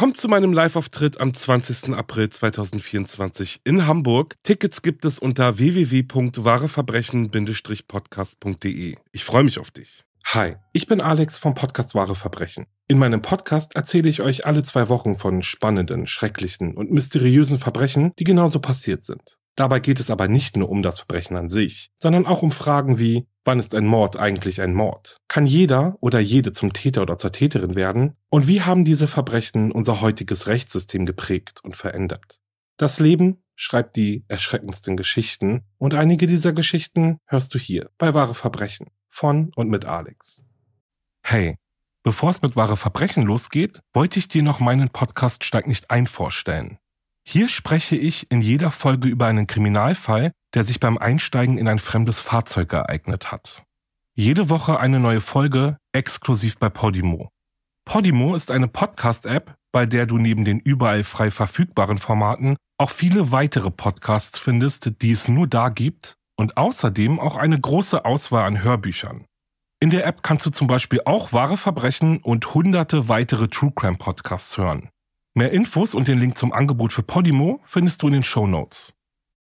Kommt zu meinem Live-Auftritt am 20. April 2024 in Hamburg. Tickets gibt es unter www.wahreverbrechen-podcast.de. Ich freue mich auf dich. Hi, ich bin Alex vom Podcast Wahre Verbrechen. In meinem Podcast erzähle ich euch alle zwei Wochen von spannenden, schrecklichen und mysteriösen Verbrechen, die genauso passiert sind. Dabei geht es aber nicht nur um das Verbrechen an sich, sondern auch um Fragen wie, wann ist ein Mord eigentlich ein Mord? Kann jeder oder jede zum Täter oder zur Täterin werden? Und wie haben diese Verbrechen unser heutiges Rechtssystem geprägt und verändert? Das Leben schreibt die erschreckendsten Geschichten und einige dieser Geschichten hörst du hier bei Wahre Verbrechen von und mit Alex. Hey, bevor es mit Wahre Verbrechen losgeht, wollte ich dir noch meinen Podcast Steig nicht ein vorstellen. Hier spreche ich in jeder Folge über einen Kriminalfall, der sich beim Einsteigen in ein fremdes Fahrzeug ereignet hat. Jede Woche eine neue Folge, exklusiv bei Podimo. Podimo ist eine Podcast-App, bei der du neben den überall frei verfügbaren Formaten auch viele weitere Podcasts findest, die es nur da gibt und außerdem auch eine große Auswahl an Hörbüchern. In der App kannst du zum Beispiel auch wahre Verbrechen und hunderte weitere True Crime Podcasts hören. Mehr Infos und den Link zum Angebot für Podimo findest du in den Show Notes.